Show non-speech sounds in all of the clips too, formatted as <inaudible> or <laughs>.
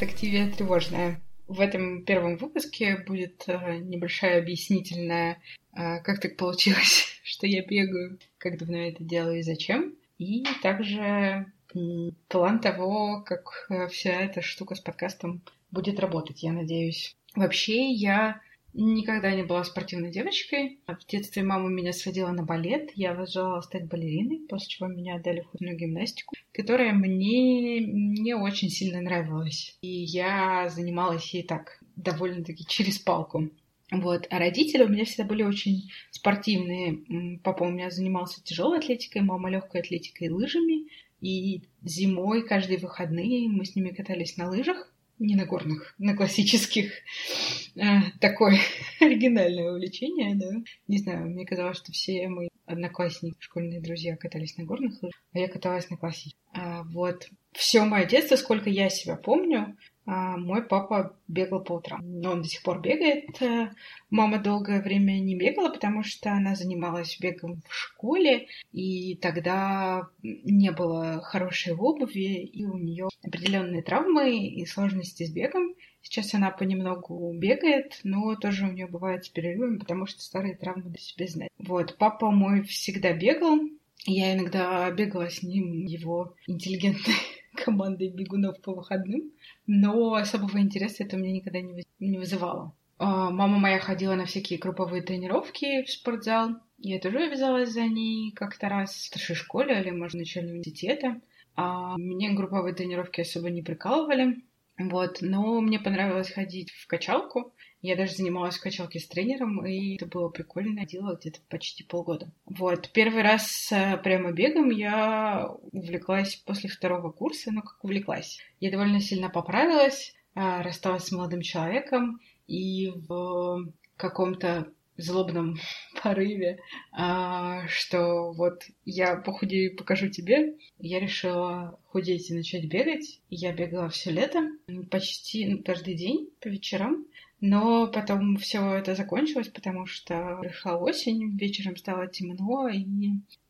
«Активия тревожная». В этом первом выпуске будет э, небольшая объяснительная, э, как так получилось, <laughs> что я бегаю, как давно я это делаю и зачем. И также план того, как э, вся эта штука с подкастом будет работать, я надеюсь. Вообще, я Никогда не была спортивной девочкой. В детстве мама меня сводила на балет. Я желала стать балериной, после чего меня отдали в худную гимнастику, которая мне не очень сильно нравилась. И я занималась ей так, довольно-таки через палку. Вот. А родители у меня всегда были очень спортивные. Папа у меня занимался тяжелой атлетикой, мама легкой атлетикой и лыжами. И зимой каждые выходные мы с ними катались на лыжах не на горных, на классических. А, такое <laughs> оригинальное увлечение, да. Не знаю, мне казалось, что все мои одноклассники, школьные друзья катались на горных лыжах, а я каталась на классических. А, вот. Все мое детство, сколько я себя помню, мой папа бегал по утрам. Но он до сих пор бегает. Э, мама долгое время не бегала, потому что она занималась бегом в школе, и тогда не было хорошей обуви, и у нее определенные травмы и сложности с бегом. Сейчас она понемногу бегает, но тоже у нее бывает с перерывами, потому что старые травмы до себе знать. Вот, папа мой всегда бегал. Я иногда бегала с ним его интеллигентной командой бегунов по выходным но особого интереса это меня никогда не, вызывало. А, мама моя ходила на всякие групповые тренировки в спортзал. Я тоже вязалась за ней как-то раз в старшей школе или, может, в начальном университете. А мне групповые тренировки особо не прикалывали. Вот, но мне понравилось ходить в качалку. Я даже занималась в качалке с тренером, и это было прикольно. Делала где-то почти полгода. Вот. Первый раз э, прямо бегом я увлеклась после второго курса, ну как увлеклась. Я довольно сильно поправилась, э, рассталась с молодым человеком, и в каком-то злобном <laughs> порыве, а, что вот я похудею и покажу тебе. Я решила худеть и начать бегать. Я бегала все лето, почти ну, каждый день по вечерам. Но потом все это закончилось, потому что пришла осень, вечером стало темно, и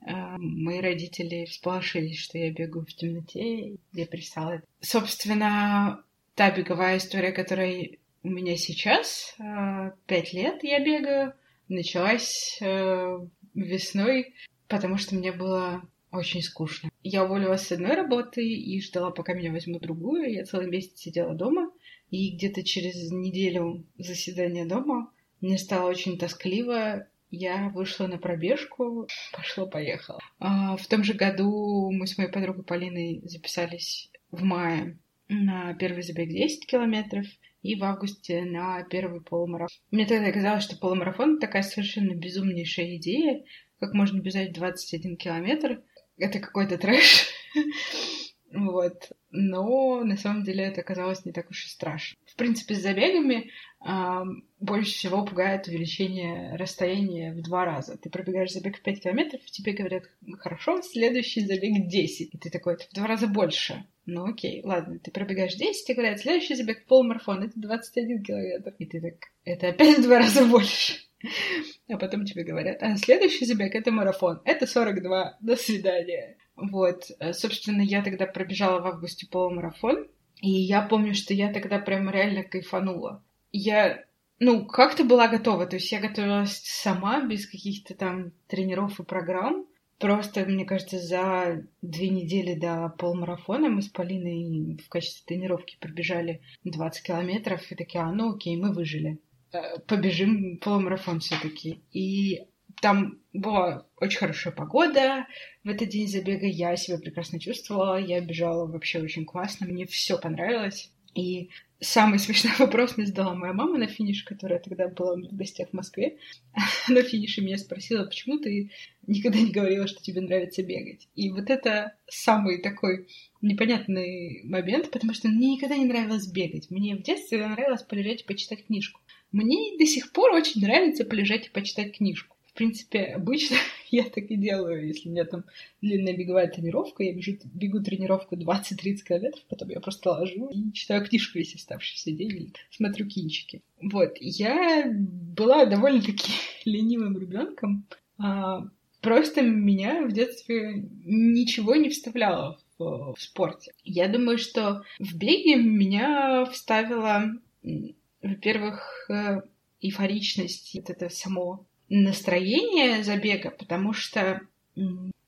э, мои родители всполошились, что я бегаю в темноте, и я перестала. Собственно, та беговая история, которая у меня сейчас, э, лет я бегаю, началась э, весной, потому что мне было очень скучно. Я уволилась с одной работы и ждала, пока меня возьмут другую. Я целый месяц сидела дома. И где-то через неделю заседания дома мне стало очень тоскливо. Я вышла на пробежку, пошла-поехала. А, в том же году мы с моей подругой Полиной записались в мае на первый забег 10 километров и в августе на первый полумарафон. Мне тогда казалось, что полумарафон — такая совершенно безумнейшая идея, как можно бежать 21 километр. Это какой-то трэш. <laughs> Вот. Но на самом деле это оказалось не так уж и страшно. В принципе, с забегами э, больше всего пугает увеличение расстояния в два раза. Ты пробегаешь забег в 5 километров, тебе говорят, хорошо, следующий забег 10. И ты такой, это в два раза больше. Ну окей, ладно, ты пробегаешь 10, и говорят, следующий забег полумарафон, это 21 километр. И ты так, это опять в два раза больше. А потом тебе говорят, а следующий забег это марафон, это 42, до свидания. Вот, э, собственно, я тогда пробежала в августе полумарафон, и я помню, что я тогда прям реально кайфанула. Я, ну, как-то была готова, то есть я готовилась сама, без каких-то там тренеров и программ. Просто, мне кажется, за две недели до полумарафона мы с Полиной в качестве тренировки пробежали 20 километров и такие, а, ну окей, мы выжили. Э, побежим полумарафон все таки И там была очень хорошая погода. В этот день забега я себя прекрасно чувствовала. Я бежала вообще очень классно. Мне все понравилось. И самый смешной <laughs> вопрос мне задала моя мама на финише, которая тогда была в гостях в Москве. <laughs> на финише меня спросила, почему ты никогда не говорила, что тебе нравится бегать. И вот это самый такой непонятный момент, потому что мне никогда не нравилось бегать. Мне в детстве нравилось полежать и почитать книжку. Мне до сих пор очень нравится полежать и почитать книжку. Принципе, обычно <laughs> я так и делаю. Если у меня там длинная беговая тренировка, я бежу, бегу тренировку 20-30 километров, потом я просто ложу и читаю книжку весь оставшийся день или смотрю кинчики. Вот. Я была довольно-таки <laughs> ленивым ребенком. А, просто меня в детстве ничего не вставляло в, в спорте. Я думаю, что в беге меня вставила, во-первых, э, эйфоричность, вот это само настроение забега, потому что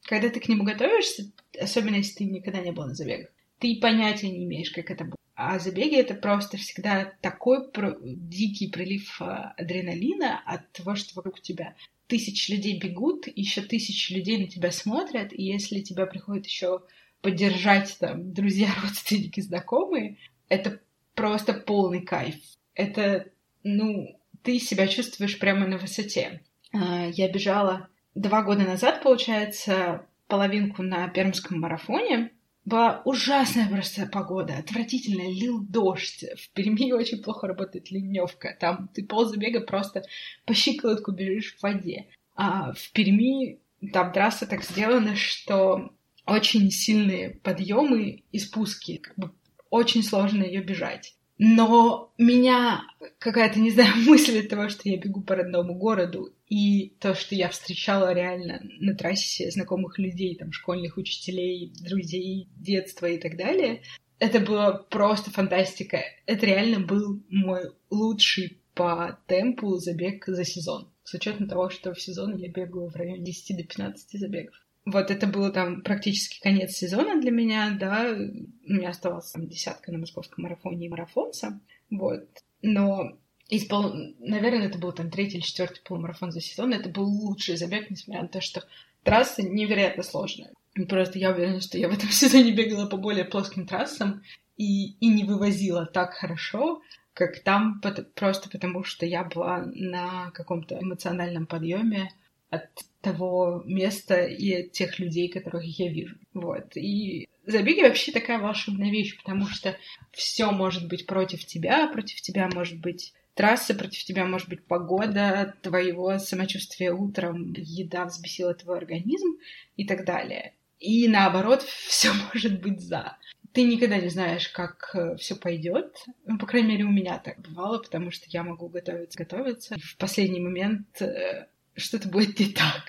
когда ты к нему готовишься, особенно если ты никогда не был на забегах, ты понятия не имеешь, как это будет. А забеги это просто всегда такой про- дикий прилив а, адреналина от того, что вокруг тебя тысячи людей бегут, еще тысячи людей на тебя смотрят, и если тебя приходит еще поддержать там друзья, <laughs> родственники, знакомые, это просто полный кайф. Это, ну, ты себя чувствуешь прямо на высоте. А, я бежала два года назад, получается, половинку на Пермском марафоне. Была ужасная просто погода, отвратительная, лил дождь. В Перми очень плохо работает ливневка. Там ты ползабега просто по щиколотку бежишь в воде. А в Перми там трасса так сделана, что очень сильные подъемы и спуски. Как бы очень сложно ее бежать. Но меня какая-то, не знаю, <laughs> мысль от того, что я бегу по родному городу, и то, что я встречала реально на трассе знакомых людей, там, школьных учителей, друзей, детства и так далее, это было просто фантастика. Это реально был мой лучший по темпу забег за сезон. С учетом того, что в сезон я бегаю в районе 10 до 15 забегов. Вот это было там практически конец сезона для меня, да, у меня оставалась там десятка на московском марафоне и марафонца, вот. Но из пол... наверное, это был там третий или четвертый полумарафон за сезон, это был лучший забег, несмотря на то, что трасса невероятно сложная. Просто я уверена, что я в этом <laughs> сезоне бегала по более плоским трассам и, и не вывозила так хорошо, как там, просто потому что я была на каком-то эмоциональном подъеме от того места и от тех людей, которых я вижу. Вот. И забеги вообще такая волшебная вещь, потому что все может быть против тебя, против тебя может быть трасса, против тебя может быть погода, твоего самочувствия утром, еда взбесила твой организм и так далее. И наоборот, <laughs> все может быть за. Ты никогда не знаешь, как э, все пойдет. Ну, по крайней мере, у меня так бывало, потому что я могу готовиться, готовиться. В последний момент э, что-то будет не так.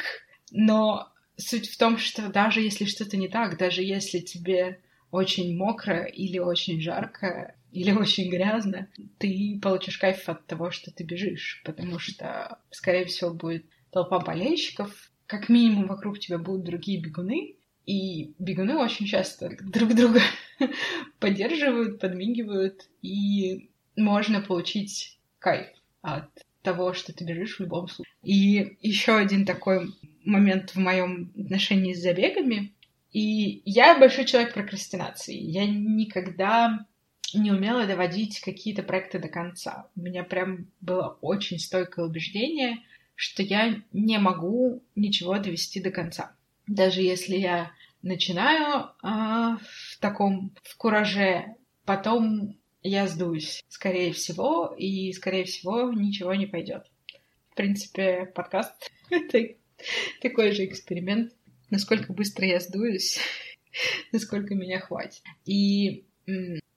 Но суть в том, что даже если что-то не так, даже если тебе очень мокро или очень жарко, или <laughs> очень грязно, ты получишь кайф от того, что ты бежишь, потому что, скорее всего, будет толпа болельщиков, как минимум вокруг тебя будут другие бегуны, и бегуны очень часто друг друга <laughs> поддерживают, подмигивают, и можно получить кайф от того, что ты бежишь в любом случае. И еще один такой момент в моем отношении с забегами. И я большой человек прокрастинации. Я никогда не умела доводить какие-то проекты до конца. У меня прям было очень стойкое убеждение, что я не могу ничего довести до конца. Даже если я начинаю э, в таком в кураже, потом я сдуюсь, скорее всего, и, скорее всего, ничего не пойдет. В принципе, подкаст — это такой же эксперимент. Насколько быстро я сдуюсь, <laughs> насколько меня хватит. И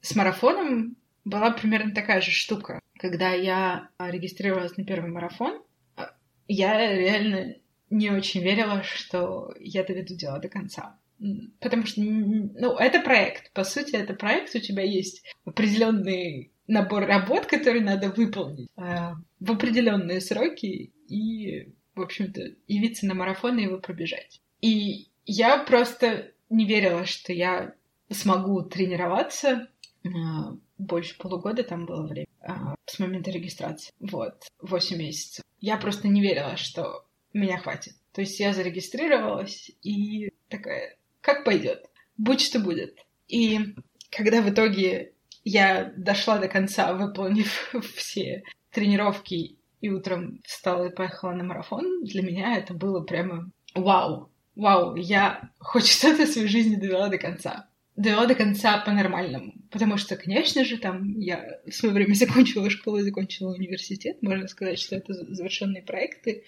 с марафоном была примерно такая же штука. Когда я регистрировалась на первый марафон, я реально не очень верила, что я доведу дело до конца. Потому что, ну, это проект. По сути, это проект. У тебя есть определенный набор работ, которые надо выполнить э, в определенные сроки и, в общем-то, явиться на марафон и его пробежать. И я просто не верила, что я смогу тренироваться. Э, больше полугода там было время э, с момента регистрации. Вот, 8 месяцев. Я просто не верила, что меня хватит. То есть я зарегистрировалась и такая, как пойдет, будь что будет. И когда в итоге я дошла до конца, выполнив <laughs> все тренировки и утром встала и поехала на марафон, для меня это было прямо вау. Вау, я хоть <laughs> что-то в своей жизни довела до конца. Довела до конца по-нормальному. Потому что, конечно же, там я в свое время <laughs> закончила школу закончила университет. Можно сказать, что это завершенные проекты.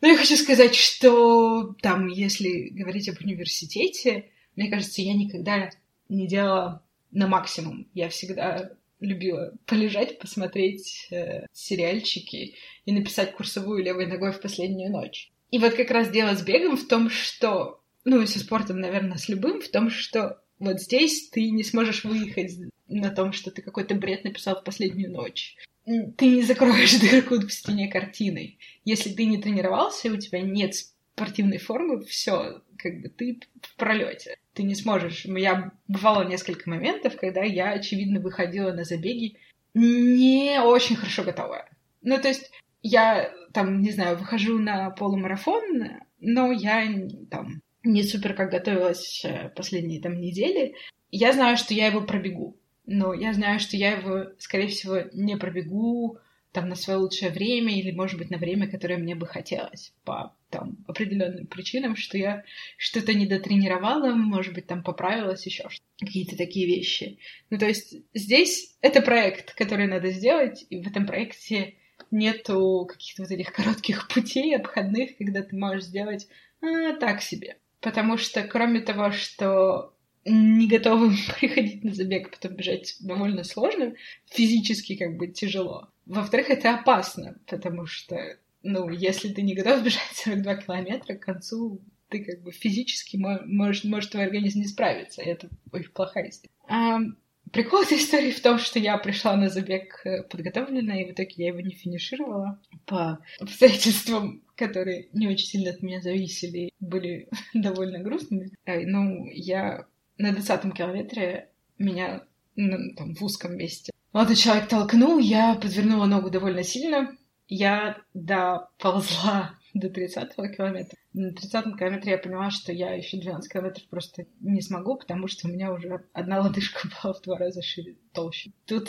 Но я хочу сказать, что там, если говорить об университете, мне кажется, я никогда не делала на максимум. Я всегда любила полежать, посмотреть э, сериальчики и написать курсовую левой ногой в последнюю ночь. И вот как раз дело с бегом в том, что, ну и со спортом, наверное, с любым, в том, что Вот здесь ты не сможешь выехать на том, что ты какой-то бред написал в последнюю ночь. Ты не закроешь <laughs> дырку в стене картиной. Если ты не тренировался, и у тебя нет спортивной формы, все, как бы ты в пролете. Ты не сможешь. Я бывало несколько моментов, когда я, очевидно, выходила на забеги не очень хорошо готовая. Ну, то есть я там, не знаю, выхожу на полумарафон, но я там не супер как готовилась э, последние там недели. Я знаю, что я его пробегу, но я знаю, что я его, скорее всего, не пробегу там на свое лучшее время или, может быть, на время, которое мне бы хотелось по там определенным причинам, что я что-то недотренировала, может быть, там поправилась еще какие-то такие вещи. Ну, то есть здесь это проект, который надо сделать, и в этом проекте нету каких-то вот этих коротких путей обходных, когда ты можешь сделать а, так себе. Потому что кроме того, что не готовым <laughs> приходить на забег, потом бежать довольно сложно, физически как бы тяжело. Во-вторых, это опасно, потому что, ну, если ты не готов <laughs> бежать 42 километра, к концу ты как бы физически может, может твой организм не справиться, это очень плохая история. А, прикол этой истории в том, что я пришла на забег э, подготовленная, и в итоге я его не финишировала по обстоятельствам, которые не очень сильно от меня зависели, были <laughs> довольно грустными. Э, ну, я на 20 километре меня ну, там, в узком месте молодой человек толкнул, я подвернула ногу довольно сильно. Я доползла <laughs> до 30-го километра. На 30-м километре я поняла, что я еще 12 километров просто не смогу, потому что у меня уже одна лодыжка <laughs> была в два раза шире, толще. Тут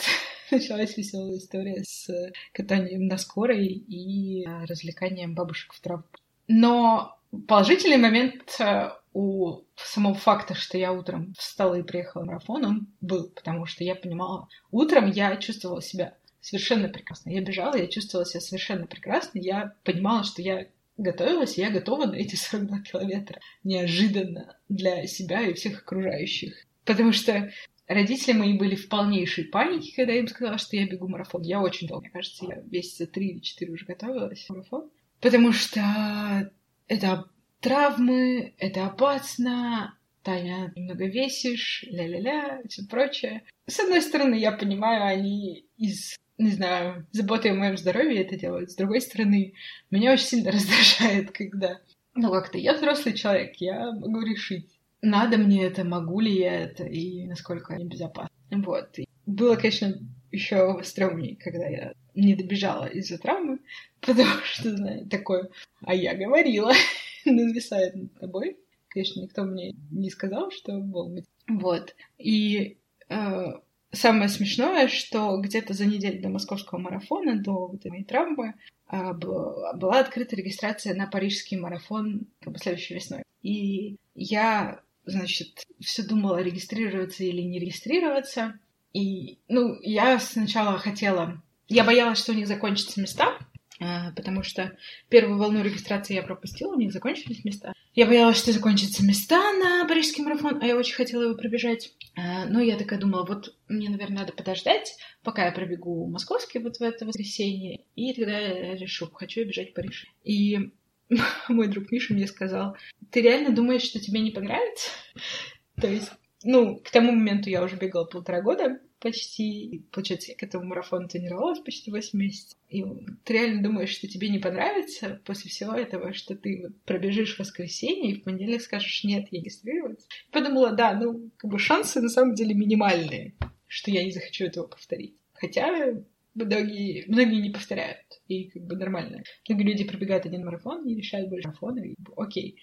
началась веселая история с катанием на скорой и развлеканием бабушек в траву. Но положительный момент э, у самого факта, что я утром встала и приехала на марафон, он был, потому что я понимала, утром я чувствовала себя совершенно прекрасно. Я бежала, я чувствовала себя совершенно прекрасно. Я понимала, что я готовилась, я готова на эти 42 километра. Неожиданно для себя и всех окружающих. Потому что родители мои были в полнейшей панике, когда я им сказала, что я бегу марафон. Я очень долго, мне кажется, я месяца три или четыре уже готовилась к марафон. Потому что это травмы, это опасно, Таня, немного весишь, ля-ля-ля, и все прочее. С одной стороны, я понимаю, они из, не знаю, заботы о моем здоровье это делают. С другой стороны, меня очень сильно <laughs> раздражает, когда, ну как-то, я взрослый человек, я могу решить, надо мне это, могу ли я это, и насколько они безопасны. Вот. И было, конечно, еще стрёмнее, когда я не добежала из-за травмы, <laughs> потому что, знаете, такое, а я говорила. <laughs> нависает над тобой. Конечно, никто мне не сказал, что был Вот. И э, самое смешное, что где-то за неделю до московского марафона, до вот этой травмы, э, была открыта регистрация на парижский марафон как бы, следующей весной. И я, значит, все думала, регистрироваться или не регистрироваться. И, ну, я сначала хотела... Я боялась, что у них закончатся места, а, потому что первую волну регистрации я пропустила, у них закончились места. Я боялась, что закончатся места на парижский марафон, а я очень хотела его пробежать. А, но я такая думала, вот мне, наверное, надо подождать, пока я пробегу московский вот в это воскресенье, и тогда я решу, хочу я бежать в Париж. И <laughs> мой друг Миша мне сказал, ты реально думаешь, что тебе не понравится? <laughs> То есть, ну, к тому моменту я уже бегала полтора года, почти, получается, я к этому марафону тренировалась почти 8 месяцев. И ты реально думаешь, что тебе не понравится после всего этого, что ты вот пробежишь в воскресенье и в понедельник скажешь «нет, я регистрироваться». Подумала, да, ну, как бы шансы на самом деле минимальные, что я не захочу этого повторить. Хотя многие, многие не повторяют, и как бы нормально. Многие люди пробегают один марафон и решают больше марафона, и окей.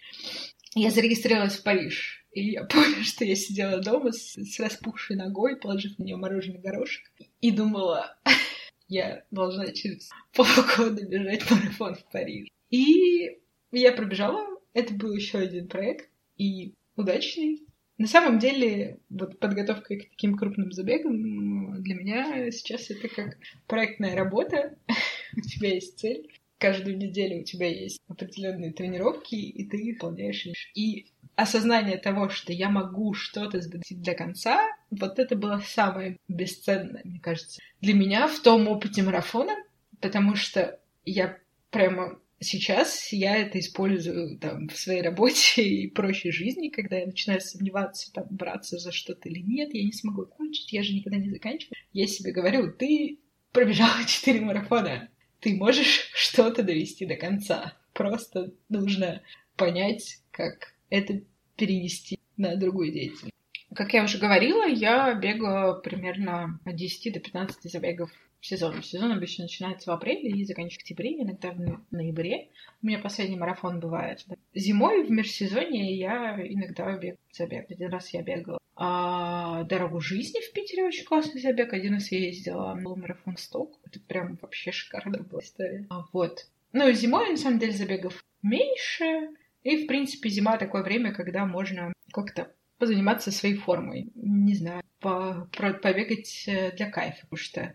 Я зарегистрировалась в Париж и я <laughs> помню, что я сидела дома с, с распухшей ногой, положив на нее мороженый горошек, и думала, <laughs> я должна через полгода бежать марафон в Париж. И я пробежала. Это был еще один проект, и удачный. На самом деле, вот подготовка к таким крупным забегам для меня сейчас это как проектная работа. <laughs> У тебя есть цель, каждую неделю у тебя есть определенные тренировки, и ты их выполняешь. И осознание того, что я могу что-то сбыть до конца, вот это было самое бесценное, мне кажется, для меня в том опыте марафона, потому что я прямо сейчас я это использую там в своей работе <laughs> и прочей жизни, когда я начинаю сомневаться, там, браться за что-то или нет, я не смогу кончить, я же никогда не заканчиваю. Я себе говорю, ты пробежала <laughs> четыре марафона, ты можешь <laughs> что-то довести до конца. Просто нужно понять, как это перенести на другую деятельность. Как я уже говорила, я бегаю примерно от 10 до 15 забегов в сезон. Сезон обычно начинается в апреле и заканчивается в октябре, иногда в ноябре. У меня последний марафон бывает. Зимой в межсезонье я иногда бегаю забег. Один раз я бегала а, «Дорогу жизни» в Питере очень классный забег. Один раз я ездила на марафон «Сток». Это прям вообще шикарная <laughs> была история. А, вот. Ну, зимой, на самом деле, забегов меньше. И, в принципе, зима такое время, когда можно как-то позаниматься своей формой. Не знаю, по, про, побегать э, для кайфа, потому что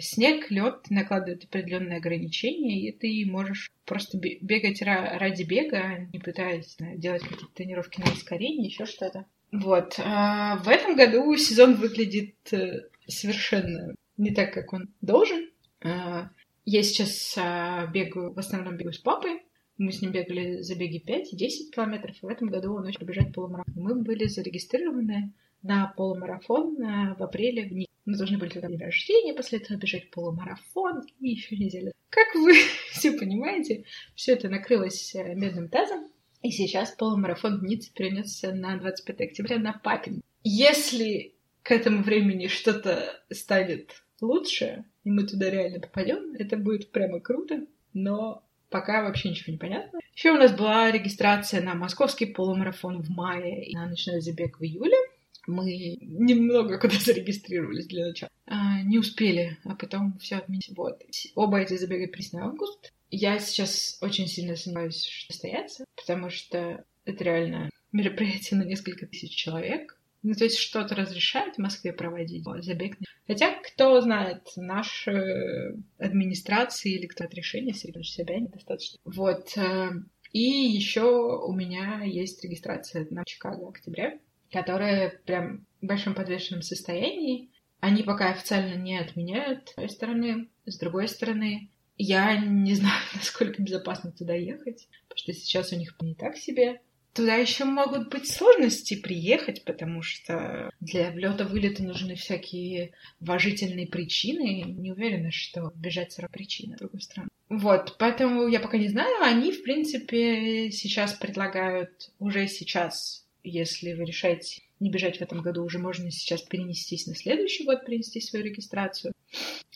снег, лед накладывает определенные ограничения, и ты можешь просто бегать ради бега, не пытаясь делать какие-то тренировки на ускорение, еще что-то. Вот. А в этом году сезон выглядит э, совершенно не так, как он должен. А, я сейчас а, бегаю, в основном бегаю с папой. Мы с ним бегали забеги 5 и 10 километров, и в этом году он начал бежать полумарафон. Мы были зарегистрированы на полумарафон в апреле в Ник. Мы должны были туда день рождения, после этого бежать полумарафон и еще неделю. Как вы <laughs> все понимаете, все это накрылось э, медным тазом. И сейчас полумарафон в Ницце перенесся на 25 октября на Папин. Если к этому времени что-то станет лучше, и мы туда реально попадем, это будет прямо круто, но пока вообще ничего не понятно. Еще у нас была регистрация на московский полумарафон в мае и на ночной забег в июле. Мы немного <laughs> куда зарегистрировались для начала. А, не успели, а потом все отменить. Вот. Оба эти забега приз август. Я сейчас очень сильно сомневаюсь, что состоятся, потому что это реально мероприятие на несколько тысяч человек. Ну, то есть что-то разрешают в Москве проводить забег. Хотя, кто знает, наши администрации или кто-то решение среди себя недостаточно. Вот. Э, и еще у меня есть регистрация на Чикаго в октябре, которая прям в большом подвешенном состоянии. Они пока официально не отменяют с одной стороны. С другой стороны, я не знаю, <laughs> насколько безопасно туда ехать, потому что сейчас у них не так себе. Туда еще могут быть сложности приехать, потому что для влета вылета нужны всякие уважительные причины. Не уверена, что бежать сразу причина, с другой стороны. Вот, поэтому я пока не знаю. Они, в принципе, сейчас предлагают уже сейчас, если вы решаете не бежать в этом году, уже можно сейчас перенестись на следующий год, принести свою регистрацию.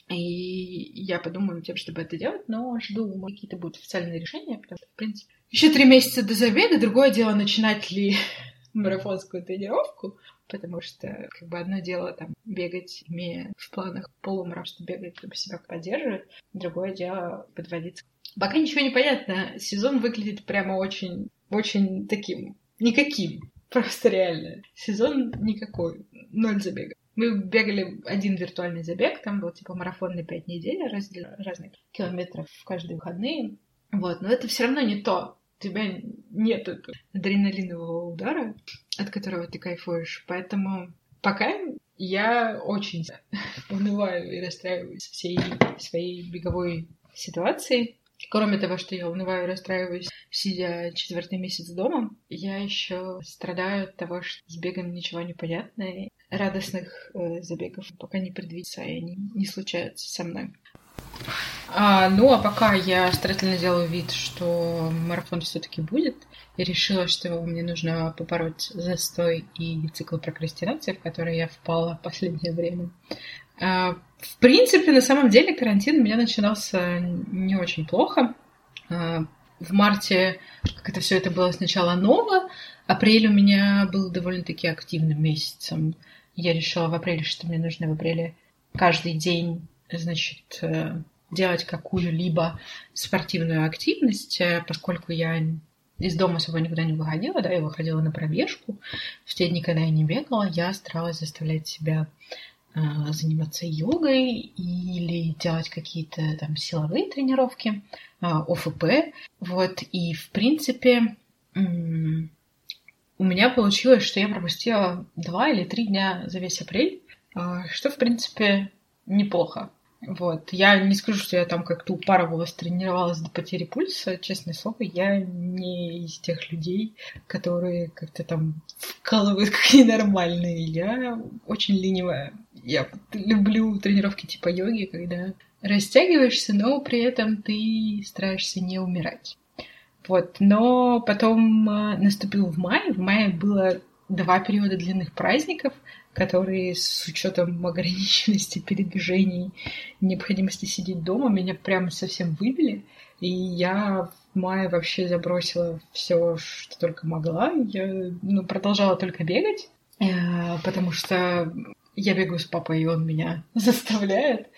И я подумаю тем, чтобы это делать, но жду, какие-то будут официальные решения, потому что, в принципе, еще три месяца до забега. Другое дело, начинать ли <laughs> марафонскую тренировку, потому что как бы одно дело там бегать, имея в планах полумарафон, что бегать, чтобы себя поддерживать, другое дело подводиться. Пока ничего не понятно. Сезон выглядит прямо очень, очень таким никаким. Просто реально. Сезон никакой. Ноль забега. Мы бегали один виртуальный забег, там был типа марафон на пять недель, раздел, разных километров в каждые выходные. Вот, но это все равно не то. У тебя нет адреналинового удара, от которого ты кайфуешь. Поэтому пока я очень унываю и расстраиваюсь всей своей беговой ситуацией. Кроме того, что я унываю и расстраиваюсь, сидя четвертый месяц дома, я еще страдаю от того, что с бегом ничего не понятно, и радостных э, забегов пока не предвидится, и они не случаются со мной. А, ну, а пока я старательно делаю вид, что марафон все-таки будет, и решила, что мне нужно побороть застой и цикл прокрастинации, в который я впала в последнее время. А, в принципе, на самом деле карантин у меня начинался не очень плохо. А, в марте как это все это было сначала ново, апрель у меня был довольно-таки активным месяцем. Я решила в апреле, что мне нужно в апреле каждый день, значит, э, делать какую-либо спортивную активность, э, поскольку я из дома особо никуда не выходила, да, я выходила на пробежку. В те дни, когда я не бегала, я старалась заставлять себя заниматься йогой или делать какие-то там силовые тренировки, а, ОФП. Вот, и в принципе у меня получилось, что я пропустила два или три дня за весь апрель, а, что в принципе неплохо. Вот. Я не скажу, что я там как-то упарывалась, тренировалась до потери пульса. Честное слово, я не из тех людей, которые как-то там вкалывают <laughs> как ненормальные. Я очень ленивая. Я люблю тренировки типа йоги, когда растягиваешься, но при этом ты стараешься не умирать. Вот. Но потом а, наступил в мае. В мае было два периода длинных праздников — которые с учетом ограниченности передвижений, необходимости сидеть дома, меня прямо совсем выбили. И я в мае вообще забросила все, что только могла. Я ну, продолжала только бегать, э, потому что я бегаю с папой, и он меня <laughs> заставляет.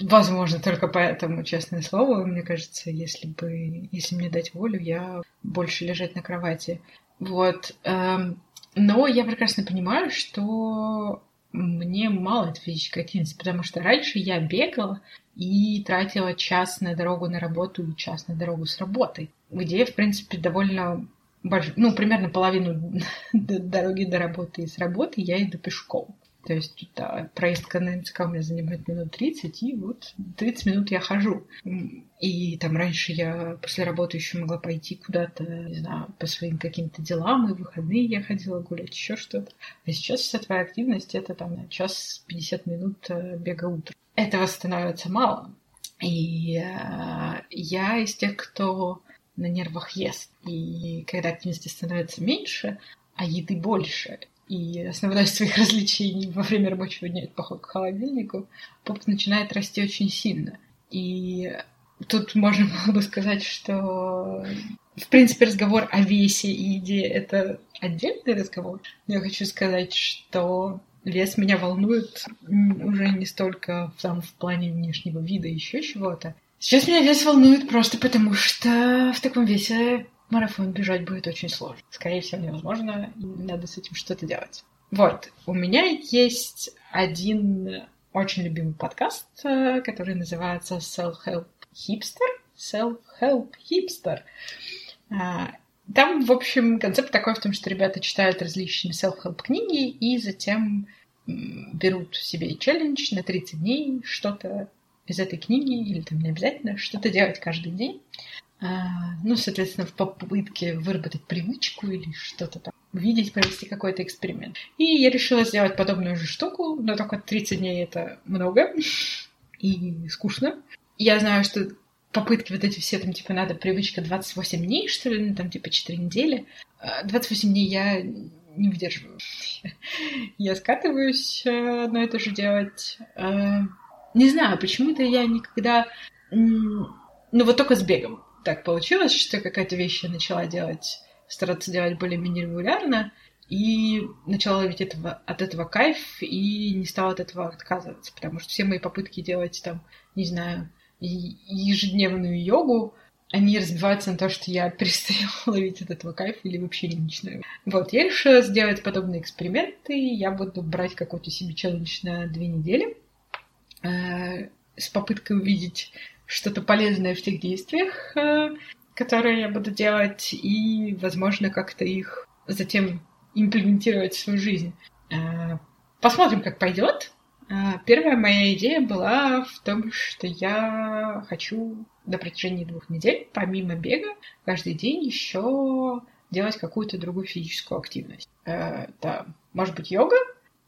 Возможно, только поэтому, честное слово, мне кажется, если бы, если мне дать волю, я больше лежать на кровати. Вот. Но я прекрасно понимаю, что мне мало этой физической активности, потому что раньше я бегала и тратила час на дорогу на работу и час на дорогу с работы, где, в принципе, довольно больш... ну, примерно половину <laughs> дороги до работы и с работы я иду пешком. То есть да, проездка на МЦК у меня занимает минут 30, и вот 30 минут я хожу. И там раньше я после работы еще могла пойти куда-то, не знаю, по своим каким-то делам, и в выходные я ходила гулять, еще что-то. А сейчас вся твоя активность это там час 50 минут э, бега утром. Этого становится мало. И э, я из тех, кто на нервах ест. И когда активности становится меньше, а еды больше, и основная из своих <laughs> развлечений во время рабочего дня это поход к холодильнику, поп начинает расти очень сильно. И тут можно <laughs> было бы сказать, что в принципе разговор о весе и еде это отдельный разговор. Но я хочу сказать, что вес меня волнует уже не столько там, в плане внешнего вида, еще чего-то. Сейчас меня вес волнует просто потому, что в таком весе марафон бежать будет очень сложно. Скорее всего, невозможно, надо с этим что-то делать. Вот, у меня есть один очень любимый подкаст, э, который называется Self-Help Hipster. Self-Help Hipster. А, там, в общем, концепт такой в том, что ребята читают различные self-help книги и затем берут себе челлендж на 30 дней, что-то из этой книги, или там не обязательно, что-то делать каждый день. А, ну, соответственно, в попытке выработать привычку или что-то там, увидеть, провести какой-то эксперимент. И я решила сделать подобную же штуку, но только 30 дней это много <laughs> и скучно. Я знаю, что попытки вот эти все, там, типа, надо привычка 28 дней, что ли, ну, там, типа, 4 недели. 28 а, дней я не выдерживаю. <laughs> я скатываюсь э, одно и то же делать. Не знаю, почему-то я никогда... Ну, вот только с бегом так получилось, что какая-то вещь я начала делать, стараться делать более-менее регулярно, и начала ловить этого, от этого кайф, и не стала от этого отказываться, потому что все мои попытки делать там, не знаю, ежедневную йогу, они разбиваются на то, что я <laughs> перестаю ловить от этого кайф или вообще не начинаю. Вот, я решила сделать подобные эксперименты. Я буду брать какой-то себе челлендж на две недели э, с попыткой увидеть что-то полезное в тех действиях, э, которые я буду делать, и, возможно, как-то их затем имплементировать в свою жизнь. Э, посмотрим, как пойдет. Э, первая моя идея была в том, что я хочу на протяжении двух недель, помимо бега, каждый день еще делать какую-то другую физическую активность. Это может быть йога,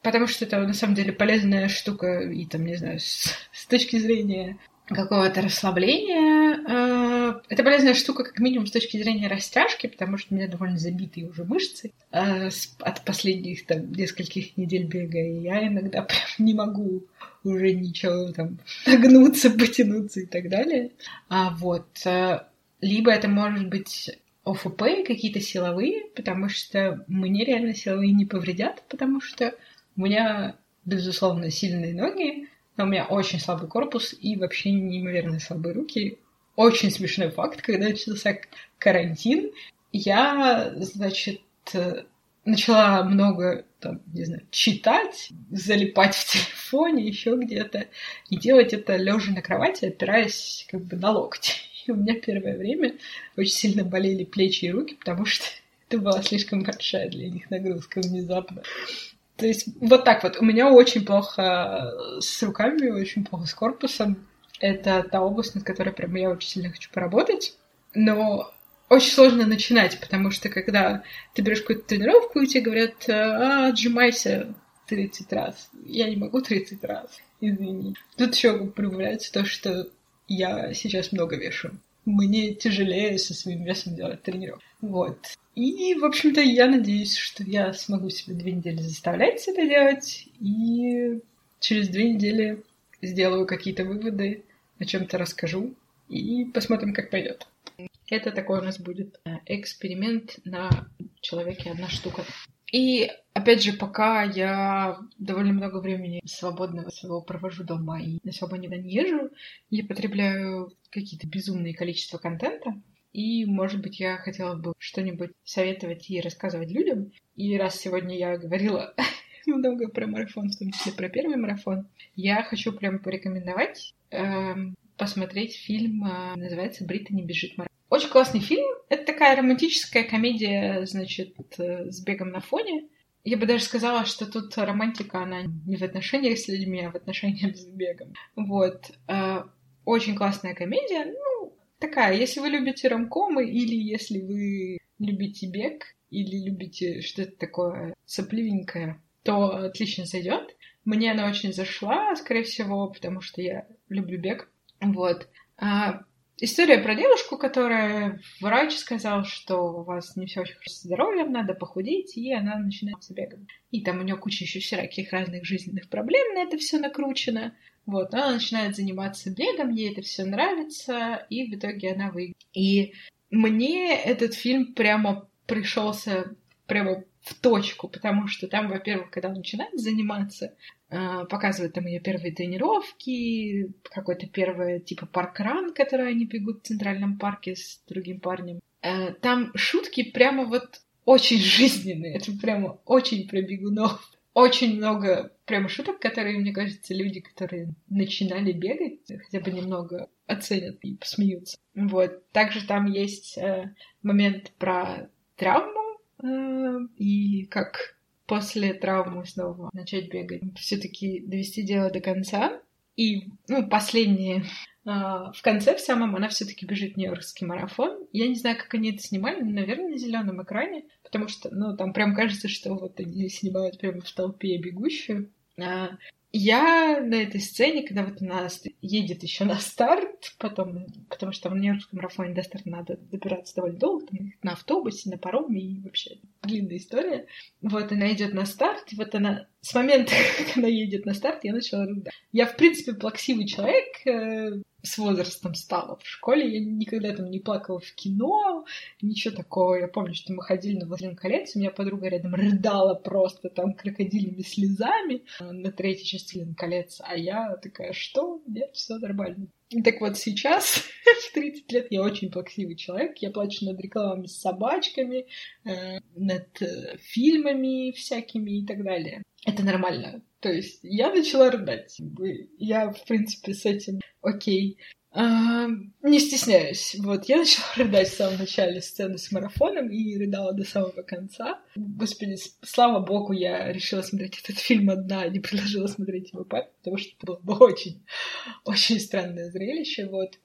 потому что это на самом деле полезная штука, и там, не знаю, с, с точки зрения какого-то расслабления. Э, это полезная штука, как минимум, с точки зрения растяжки, потому что у меня довольно забитые уже мышцы э, от последних там нескольких недель бега, и я иногда <laughs> прям не могу уже ничего там нагнуться, потянуться и так далее. А вот. Э, либо это может быть ОФП, какие-то силовые, потому что мне реально силовые не повредят, потому что у меня, безусловно, сильные ноги, у меня очень слабый корпус и вообще неимоверно слабые руки. Очень смешной факт, когда начался карантин, я, значит, начала много, там, не знаю, читать, залипать в телефоне, еще где-то, и делать это лежа на кровати, опираясь как бы на локти. <laughs> И у меня первое время очень сильно болели плечи и руки, потому что <laughs> это была слишком большая для них нагрузка внезапно. То есть вот так вот. У меня очень плохо с руками, очень плохо с корпусом. Это та область, над которой прям я очень сильно хочу поработать. Но очень сложно начинать, потому что когда ты берешь какую-то тренировку, и тебе говорят, а, отжимайся 30 раз. Я не могу 30 раз, извини. Тут еще прибавляется то, что я сейчас много вешу. Мне тяжелее со своим весом делать тренировку. Вот. И, в общем-то, я надеюсь, что я смогу себе две недели заставлять это делать, и через две недели сделаю какие-то выводы, о чем-то расскажу, и посмотрим, как пойдет. Это такой у нас будет э, эксперимент на человеке одна штука. И опять же, пока я довольно много времени свободного своего провожу дома и на свободе не езжу, я потребляю какие-то безумные количества контента. И, может быть, я хотела бы что-нибудь советовать и рассказывать людям. И раз сегодня я говорила <laughs> много про марафон, в том числе про первый марафон, я хочу прям порекомендовать эм, посмотреть фильм, э, называется «Бриттани бежит марафон». Очень классный фильм. Это такая романтическая комедия, значит, э, с бегом на фоне. Я бы даже сказала, что тут романтика, она не в отношениях с людьми, а в отношениях с бегом. Вот. Э, очень классная комедия. Ну, такая, если вы любите ромкомы или если вы любите бег или любите что-то такое сопливенькое, то отлично зайдет. Мне она очень зашла, скорее всего, потому что я люблю бег. Вот. А, История про девушку, которая врач сказал, что у вас не все очень хорошо с здоровьем, надо похудеть, и она начинает бегать. И там у нее куча еще всяких разных жизненных проблем на это все накручено. Вот, она начинает заниматься бегом, ей это все нравится, и в итоге она выиграет. И мне этот фильм прямо пришелся прямо в точку, потому что там, во-первых, когда он начинает заниматься, а, показывают там ее первые тренировки, какой-то первый типа паркран, который они бегут в Центральном парке с другим парнем. Э, там шутки прямо вот очень <laughs> жизненные, это прямо очень про бегунов. Очень много прямо шуток, которые, мне кажется, люди, которые начинали бегать, хотя бы немного оценят и посмеются. Вот. Также там есть э, момент про травму э, и как после травмы снова начать бегать. Все-таки довести дело до конца. И, ну, последнее. А, в конце, в самом, она все-таки бежит Нью-Йоркский марафон. Я не знаю, как они это снимали, но, наверное, на зеленом экране, потому что, ну, там прям кажется, что вот они снимают прямо в толпе бегущую. А, я на этой сцене, когда вот она едет еще на старт, потом, потому что в Нью-Йоркском марафоне до старта надо добираться довольно долго, там, на автобусе, на пароме и вообще длинная история. Вот она идет на старт, и вот она с момента, <laughs> как она едет на старт, я начала рыдать. Я, в принципе, плаксивый человек, э, с возрастом стала. В школе я никогда там не плакала в кино, ничего такого. Я помню, что мы ходили на «Властелин колец», у меня подруга рядом рыдала просто там крокодильными слезами на третьей части «Властелин колец», а я такая, что? Нет, все нормально. Так вот, сейчас, <laughs> в 30 лет, я очень плаксивый человек. Я плачу над рекламами с собачками, э, над э, фильмами всякими и так далее. Это нормально. То есть я начала рыдать. Я, в принципе, с этим окей. А, не стесняюсь. Вот, я начала <laughs> рыдать в самом начале сцены с марафоном и рыдала до самого конца. Господи, слава богу, я решила смотреть этот <laughs> фильм одна, а не предложила смотреть его папе, потому что это было бы <laughs> очень, очень странное зрелище. Вот.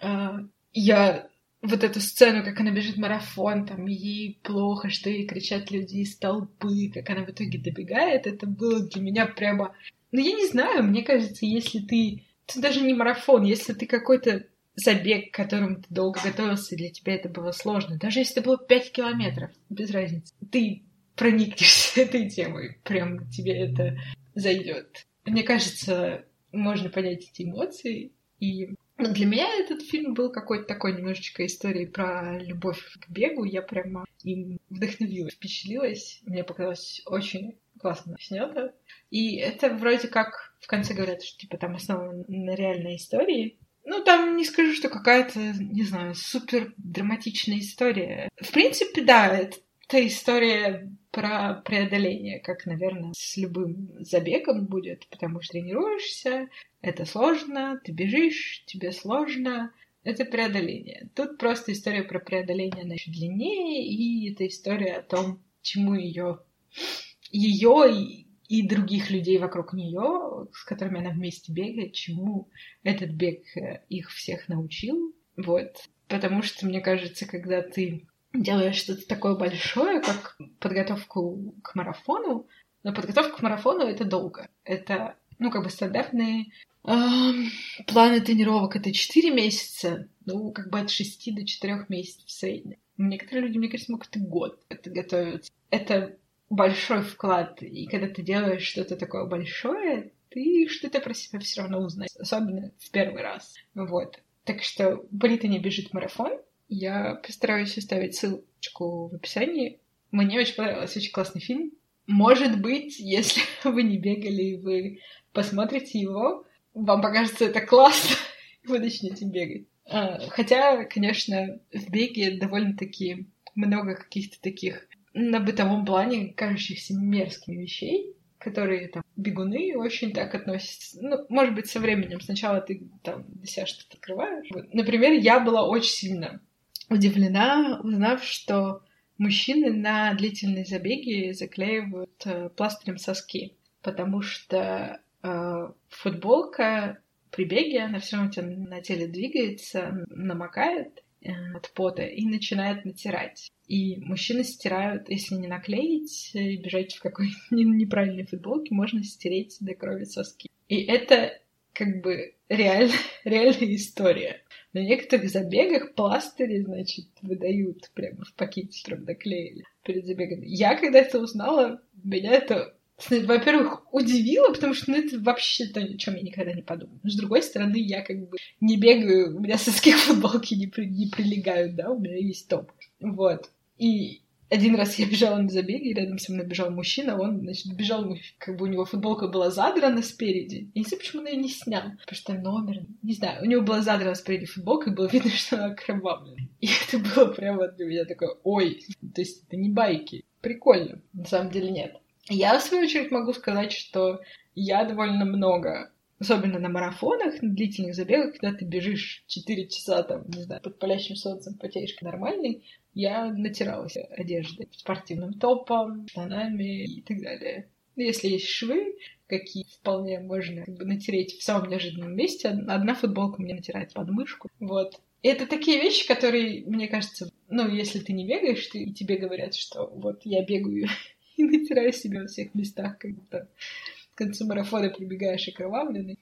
А, я вот эту сцену, как она бежит марафон, там ей плохо, что ей кричат люди из толпы, как она в итоге добегает, это было для меня прямо... Ну, я не знаю, мне кажется, если ты... Это даже не марафон, если ты какой-то забег, к которому ты долго готовился, для тебя это было сложно. Даже если это было 5 километров, без разницы. Ты проникнешься <laughs> этой темой, прям тебе это зайдет. Мне кажется, можно понять эти эмоции, и ну, для меня этот фильм был какой-то такой немножечко историей про любовь к бегу. Я прямо им вдохновилась, впечатлилась. Мне показалось очень классно снято. И это вроде как в конце говорят, что типа там основано на реальной истории. Ну, там не скажу, что какая-то, не знаю, супер драматичная история. В принципе, да, это история про преодоление, как, наверное, с любым забегом будет, потому что тренируешься, это сложно, ты бежишь, тебе сложно, это преодоление. Тут просто история про преодоление, она еще длиннее, и это история о том, чему ее ее и, и других людей вокруг нее, с которыми она вместе бегает, чему этот бег э, их всех научил. Вот. Потому что, мне кажется, когда ты делаешь что-то такое большое, как подготовку к марафону, но подготовка к марафону — это долго. Это, ну, как бы стандартные Планы тренировок это 4 месяца, ну, как бы от 6 до 4 месяцев в среднем. Некоторые люди, мне кажется, могут и год это готовиться. Это большой вклад, и когда ты делаешь что-то такое большое, ты что-то про себя все равно узнаешь, особенно в первый раз. Вот. Так что Британи бежит марафон. Я постараюсь оставить ссылочку в описании. Мне очень понравился, очень классный фильм. Может быть, <laughs> если вы не бегали, вы посмотрите его, вам покажется это классно, <laughs> вы начнете бегать. А, хотя, конечно, в беге довольно-таки много каких-то таких на бытовом плане кажущихся мерзкими вещей, которые там бегуны очень так относятся. Ну, может быть, со временем сначала ты там для себя что-то открываешь. Например, я была очень сильно удивлена, узнав, что мужчины на длительные забеги заклеивают э, пластырем соски, потому что э, футболка при беге, она все равно у тебя на теле двигается, намокает от пота и начинает натирать. И мужчины стирают, если не наклеить и бежать в какой-то <laughs> неправильной футболке, можно стереть до крови соски. И это как бы реаль, <laughs> реальная история. На некоторых забегах пластыри, значит, выдают прямо в пакете, чтобы наклеили перед забегом. Я когда это узнала, меня это во-первых, удивило, потому что ну, это вообще то, о чем я никогда не подумала. Но с другой стороны, я как бы не бегаю, у меня соски <laughs> футболки не, при, не прилегают, да, у меня есть топ. Вот. И один раз я бежала на забеге, и рядом со мной бежал мужчина, он, значит, бежал, как бы у него футболка была задрана спереди. Я не знаю, почему он ее не снял, потому что номер, не знаю, у него была задрана спереди футболка, и было видно, <laughs> что она окровавлена. И это было прямо для меня такое, ой, то есть это не байки. Прикольно. На самом деле нет. Я, в свою очередь, могу сказать, что я довольно много, особенно на марафонах, на длительных забегах, когда ты бежишь 4 часа, там, не знаю, под палящим солнцем, потеешь нормальный, я натиралась одеждой, спортивным топом, штанами и так далее. Если есть швы, какие вполне можно как бы, натереть в самом неожиданном месте, одна футболка мне натирает подмышку. Вот. И это такие вещи, которые, мне кажется, ну, если ты не бегаешь, ты, и тебе говорят, что вот я бегаю <laughs> и натираю себя во всех местах, как будто к концу марафона прибегаешь окровавленный.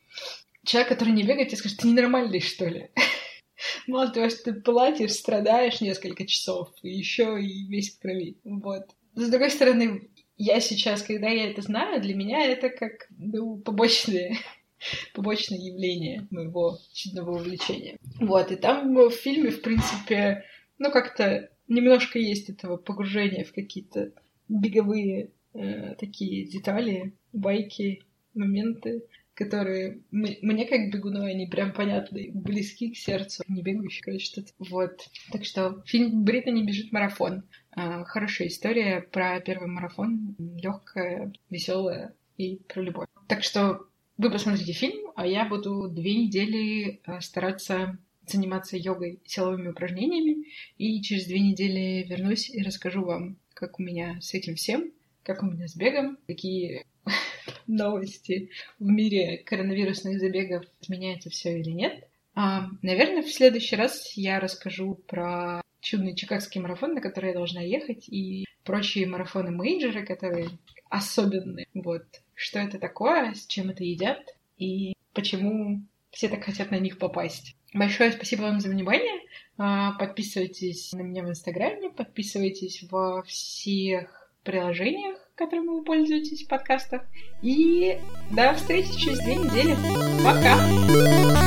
Человек, который не бегает, тебе скажет, ты ненормальный, что ли? <laughs> Мало того, что ты платишь, страдаешь несколько часов, и еще и весь в крови. Вот. С другой стороны, я сейчас, когда я это знаю, для меня это как ну, побочное, <laughs> побочное явление моего чудного увлечения. Вот, и там в фильме, в принципе, ну, как-то немножко есть этого погружения в какие-то беговые э, такие детали, байки, моменты, которые мне как бегуну они прям понятны, близки к сердцу, не бегущие, короче, что-то. Вот. Так что фильм «Британи бежит марафон». Э, хорошая история про первый марафон, легкая, веселая и про любовь. Так что вы посмотрите фильм, а я буду две недели э, стараться заниматься йогой, силовыми упражнениями, и через две недели вернусь и расскажу вам, как у меня с этим всем, как у меня с бегом, какие <laughs> новости в мире коронавирусных забегов, изменяется все или нет. А, наверное, в следующий раз я расскажу про чудный чикагский марафон, на который я должна ехать, и прочие марафоны-мейджеры, которые особенные. Вот. Что это такое, с чем это едят, и почему все так хотят на них попасть. Большое спасибо вам за внимание. А, подписывайтесь на меня в Инстаграме, подписывайтесь во всех приложениях, которыми вы пользуетесь в подкастах. И до встречи через две недели. Пока!